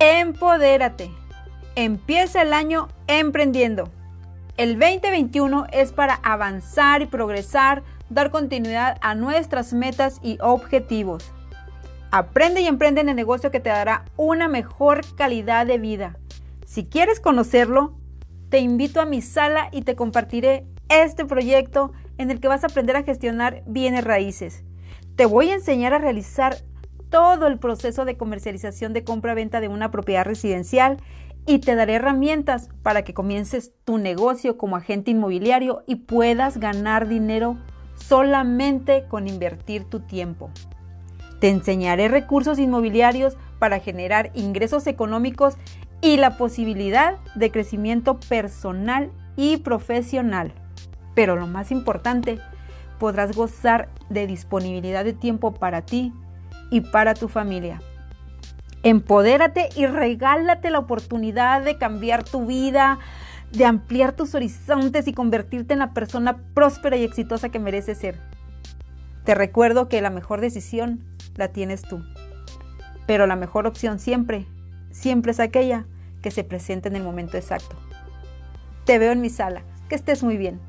Empodérate. Empieza el año emprendiendo. El 2021 es para avanzar y progresar, dar continuidad a nuestras metas y objetivos. Aprende y emprende en el negocio que te dará una mejor calidad de vida. Si quieres conocerlo, te invito a mi sala y te compartiré este proyecto en el que vas a aprender a gestionar bienes raíces. Te voy a enseñar a realizar todo el proceso de comercialización de compra-venta de una propiedad residencial y te daré herramientas para que comiences tu negocio como agente inmobiliario y puedas ganar dinero solamente con invertir tu tiempo. Te enseñaré recursos inmobiliarios para generar ingresos económicos y la posibilidad de crecimiento personal y profesional. Pero lo más importante, podrás gozar de disponibilidad de tiempo para ti y para tu familia. Empodérate y regálate la oportunidad de cambiar tu vida, de ampliar tus horizontes y convertirte en la persona próspera y exitosa que mereces ser. Te recuerdo que la mejor decisión la tienes tú, pero la mejor opción siempre, siempre es aquella que se presenta en el momento exacto. Te veo en mi sala. Que estés muy bien.